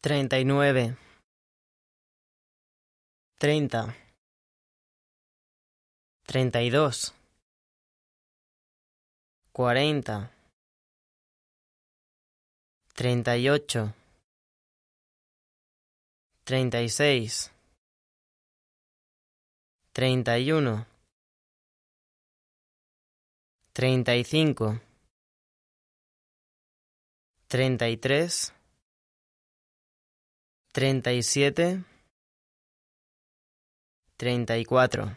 treinta y nueve, treinta, treinta y dos, cuarenta, treinta y ocho, treinta y seis, treinta y uno, treinta y cinco, treinta y tres, treinta y siete, treinta y cuatro.